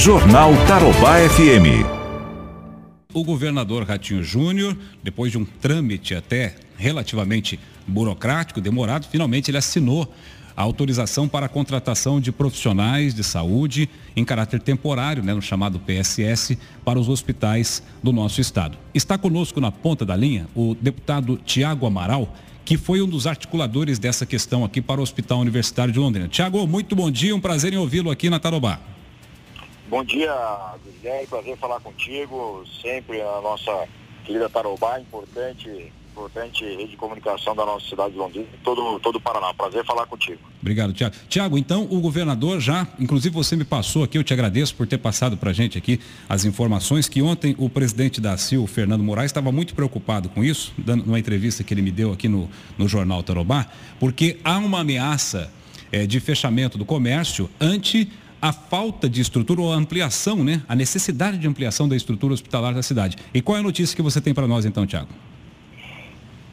Jornal Tarobá FM. O governador Ratinho Júnior, depois de um trâmite até relativamente burocrático, demorado, finalmente ele assinou a autorização para a contratação de profissionais de saúde em caráter temporário, né, no chamado PSS, para os hospitais do nosso estado. Está conosco na ponta da linha o deputado Tiago Amaral, que foi um dos articuladores dessa questão aqui para o Hospital Universitário de Londrina. Tiago, muito bom dia, um prazer em ouvi-lo aqui na Tarobá. Bom dia, Guilherme, prazer falar contigo, sempre a nossa querida Tarobá, importante importante rede de comunicação da nossa cidade de Londrina e todo, todo o Paraná. Prazer falar contigo. Obrigado, Tiago. Tiago, então o governador já, inclusive você me passou aqui, eu te agradeço por ter passado para a gente aqui as informações que ontem o presidente da CIL, Fernando Moraes, estava muito preocupado com isso, dando uma entrevista que ele me deu aqui no, no Jornal Tarobá, porque há uma ameaça é, de fechamento do comércio ante a falta de estrutura ou a ampliação, né? A necessidade de ampliação da estrutura hospitalar da cidade. E qual é a notícia que você tem para nós então, Tiago?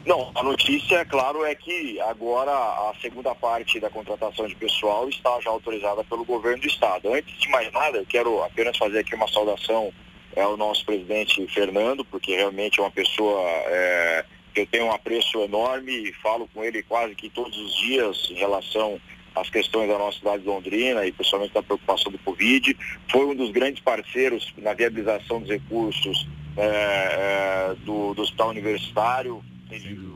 Não, a notícia, é claro, é que agora a segunda parte da contratação de pessoal está já autorizada pelo governo do estado. Antes de mais nada, eu quero apenas fazer aqui uma saudação ao nosso presidente Fernando, porque realmente é uma pessoa é, que eu tenho um apreço enorme e falo com ele quase que todos os dias em relação às questões da nossa cidade de Londrina e principalmente da preocupação do Covid. Foi um dos grandes parceiros na viabilização dos recursos é, é, do, do hospital universitário,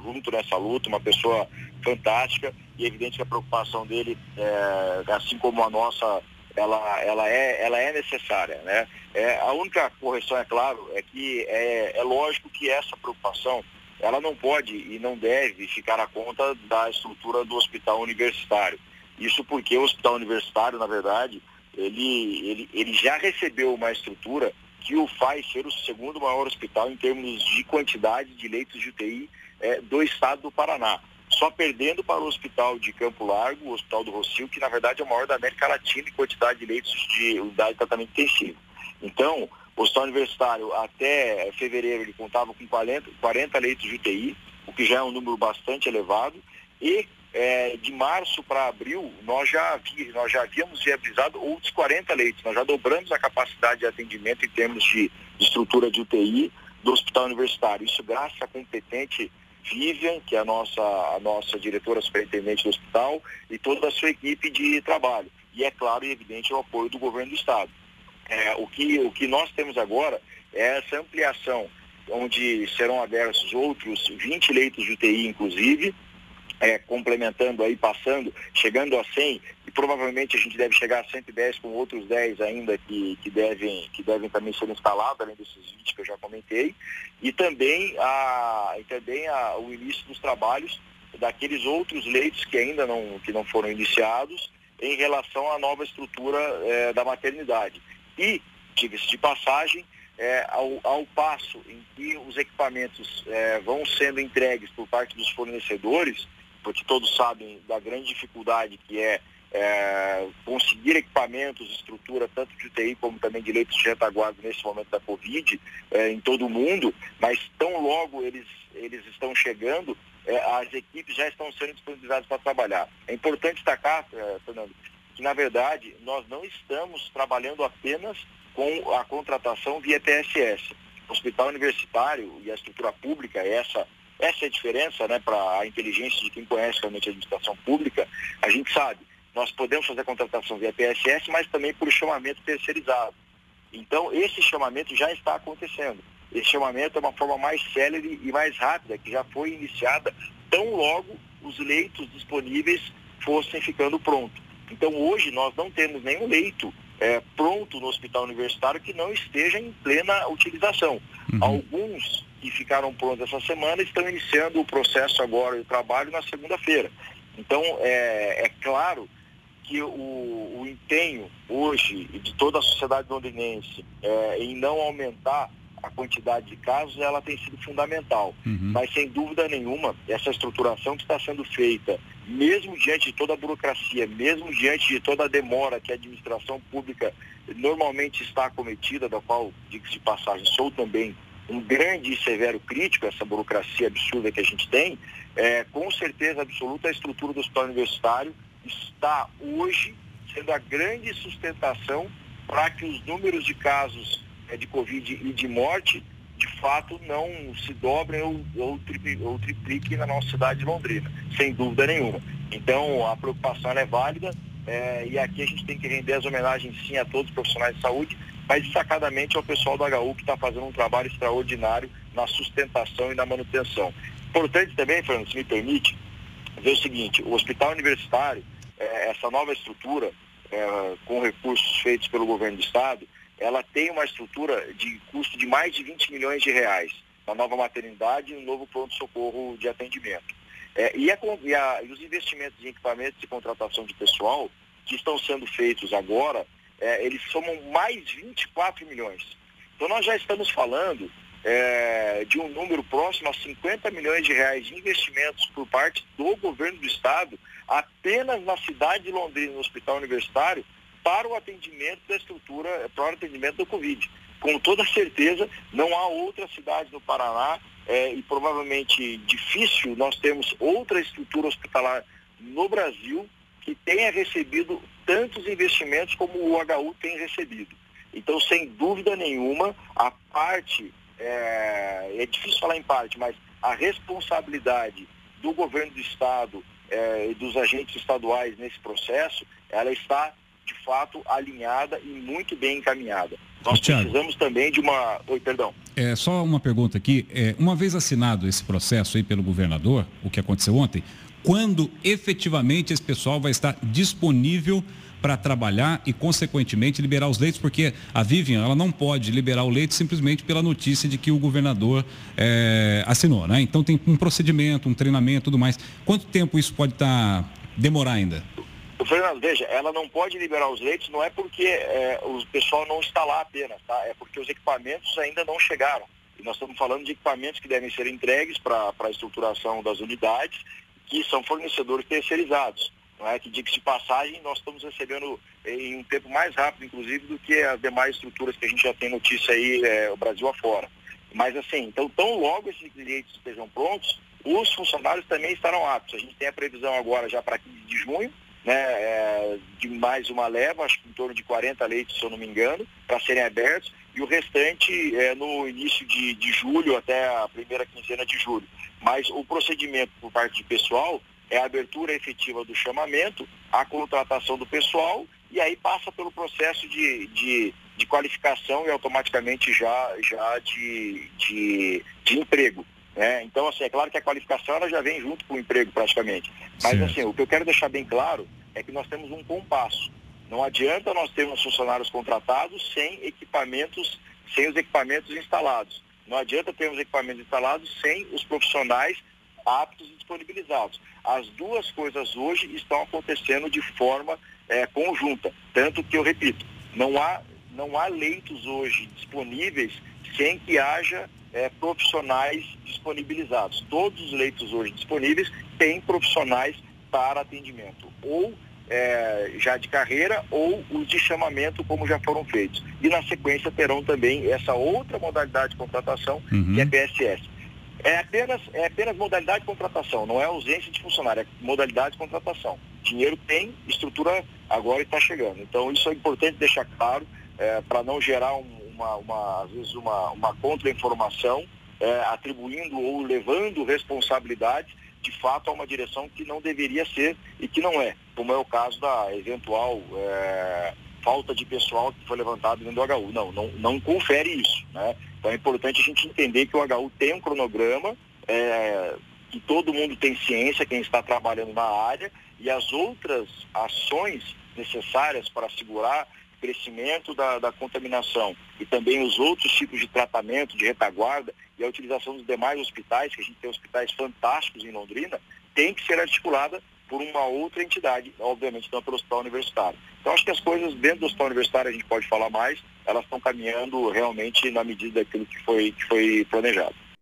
junto nessa luta, uma pessoa fantástica e é evidente que a preocupação dele, é, assim como a nossa, ela, ela, é, ela é necessária. Né? É, a única correção, é claro, é que é, é lógico que essa preocupação ela não pode e não deve ficar à conta da estrutura do hospital universitário. Isso porque o hospital universitário, na verdade, ele, ele, ele já recebeu uma estrutura que o faz ser o segundo maior hospital em termos de quantidade de leitos de UTI é, do estado do Paraná. Só perdendo para o hospital de Campo Largo, o hospital do Rocio, que na verdade é o maior da América Latina em quantidade de leitos de unidade de tratamento intensivo. Então, o hospital universitário até fevereiro ele contava com 40, 40 leitos de UTI, o que já é um número bastante elevado, e é, de março para abril, nós já, vi, nós já havíamos viabilizado outros 40 leitos. Nós já dobramos a capacidade de atendimento em termos de, estrutura de UTI do hospital universitário. Isso graças à competente Vivian, que é a nossa, a nossa diretora superintendente do hospital, e toda a sua equipe de trabalho. E é claro e evidente o apoio do governo do estado. É, o, que, o que nós temos agora é essa ampliação, onde serão abertos outros 20 leitos de UTI, inclusive, é, complementando aí, passando, chegando a 100, e provavelmente a gente deve chegar a 110 com outros 10 ainda que, que, devem, que devem também ser instalados, além desses 20 que eu já comentei, e também, a, e também a, o início dos trabalhos daqueles outros leitos que ainda não, que não foram iniciados em relação à nova estrutura é, da maternidade. E, diga-se de passagem, é, ao, ao, passo em que os equipamentos é, vão sendo entregues por parte dos fornecedores, porque todos sabem da grande dificuldade que é, é conseguir equipamentos, estrutura, tanto de UTI como também de leitos de retaguarda nesse momento da Covid é, em todo o mundo, mas tão logo eles, eles estão chegando, é, as equipes já estão sendo disponibilizadas para trabalhar. É importante destacar, é, Fernando, que na verdade nós não estamos trabalhando apenas com a contratação via PSS. O hospital universitário e a estrutura pública, essa essa é a diferença né, para a inteligência de quem conhece realmente a administração pública. A gente sabe, nós podemos fazer a contratação via PSS, mas também por chamamento terceirizado. Então, esse chamamento já está acontecendo. Esse chamamento é uma forma mais célere e mais rápida, que já foi iniciada tão logo os leitos disponíveis fossem ficando prontos. Então, hoje, nós não temos nenhum leito é, pronto no hospital universitário que não esteja em plena utilização. Uhum. Alguns que ficaram prontos essa semana estão iniciando o processo agora de trabalho na segunda-feira. Então, é, é, claro que o, o, empenho hoje de toda a sociedade londrinense é, em não aumentar a quantidade de casos, ela tem sido fundamental. Uhum. Mas, sem dúvida nenhuma, essa estruturação que está sendo feita, mesmo diante de toda a burocracia, mesmo diante de toda a demora que a administração pública normalmente está cometida, da qual, diga-se de passagem, sou também um grande e severo crítico, essa burocracia absurda que a gente tem, é, com certeza absoluta a estrutura do hospital universitário está hoje sendo a grande sustentação para que os números de casos é, de Covid e de morte de fato não se dobrem ou, ou, ou tripliquem na nossa cidade de Londrina, sem dúvida nenhuma. Então a preocupação é válida é, e aqui a gente tem que render as homenagens sim a todos os profissionais de saúde, mas destacadamente ao pessoal do HU que está fazendo um trabalho extraordinário na sustentação e na manutenção. Importante também, Fernando, se me permite, ver o seguinte, o hospital universitário, é, essa nova estrutura, é, com recursos feitos pelo governo do estado, ela tem uma estrutura de custo de mais de 20 milhões de reais, uma nova maternidade e um novo pronto-socorro de atendimento. É, e, a, e, a, e, os investimentos em equipamentos e contratação de pessoal que estão sendo feitos agora, é, eles somam mais 24 milhões. Então nós já estamos falando é, de um número próximo a 50 milhões de reais de investimentos por parte do governo do estado apenas na cidade de Londrina, no hospital universitário, para o atendimento da estrutura, para o atendimento do Covid. Com toda certeza, não há outra cidade no Paraná é, e provavelmente difícil nós temos outra estrutura hospitalar no Brasil que tenha recebido tantos investimentos como o HU tem recebido. Então, sem dúvida nenhuma, a parte, é, é difícil falar em parte, mas a responsabilidade do governo do Estado é, e dos agentes estaduais nesse processo, ela está de fato alinhada e muito bem encaminhada. Nós Thiago, precisamos também de uma. Oi, perdão. É só uma pergunta aqui. É, uma vez assinado esse processo aí pelo governador, o que aconteceu ontem, quando efetivamente esse pessoal vai estar disponível para trabalhar e, consequentemente, liberar os leitos, porque a Vivian ela não pode liberar o leite simplesmente pela notícia de que o governador é, assinou, né? Então tem um procedimento, um treinamento, tudo mais. Quanto tempo isso pode estar tá, demorar ainda? Fernando, veja, ela não pode liberar os leitos, não é porque é, o pessoal não está lá apenas, tá? É porque os equipamentos ainda não chegaram. E nós estamos falando de equipamentos que devem ser entregues para a estruturação das unidades, que são fornecedores terceirizados. Não é? Que diga-se de passagem, nós estamos recebendo em um tempo mais rápido, inclusive, do que as demais estruturas que a gente já tem notícia aí, é, o Brasil afora. Mas assim, então tão logo esses leitos estejam prontos, os funcionários também estarão aptos. A gente tem a previsão agora já para 15 de junho, né, é, de mais uma leva, acho que em torno de 40 leitos, se eu não me engano, para serem abertos, e o restante é no início de, de julho até a primeira quinzena de julho. Mas o procedimento por parte de pessoal é a abertura efetiva do chamamento, a contratação do pessoal e aí passa pelo processo de, de, de qualificação e automaticamente já, já de, de, de emprego. Né? Então, assim, é claro que a qualificação ela já vem junto com o emprego praticamente. Mas Sim. assim, o que eu quero deixar bem claro é que nós temos um compasso. Não adianta nós termos funcionários contratados sem equipamentos, sem os equipamentos instalados. Não adianta termos equipamentos instalados sem os profissionais aptos e disponibilizados. As duas coisas hoje estão acontecendo de forma é, conjunta. Tanto que eu repito, não há, não há leitos hoje disponíveis sem que haja é, profissionais disponibilizados. Todos os leitos hoje disponíveis têm profissionais para atendimento, ou é, já de carreira ou os de chamamento, como já foram feitos. E na sequência terão também essa outra modalidade de contratação, uhum. que é PSS. É apenas, é apenas modalidade de contratação, não é ausência de funcionário, é modalidade de contratação. Dinheiro tem, estrutura agora está chegando. Então isso é importante deixar claro, é, para não gerar um, uma, uma, às vezes uma, uma contra-informação, é, atribuindo ou levando responsabilidade de fato a uma direção que não deveria ser e que não é, como é o caso da eventual é, falta de pessoal que foi levantado dentro do HU. Não, não, não confere isso. Né? Então é importante a gente entender que o HU tem um cronograma, é, que todo mundo tem ciência, quem está trabalhando na área, e as outras ações necessárias para segurar crescimento da, da, contaminação e também os outros tipos de tratamento, de retaguarda e a utilização dos demais hospitais, que a gente tem hospitais fantásticos em Londrina, tem que ser articulada por uma outra entidade, obviamente não pelo hospital universitário. Então acho que as coisas dentro do hospital universitário a gente pode falar mais, elas estão caminhando realmente na medida daquilo que foi, que foi planejado.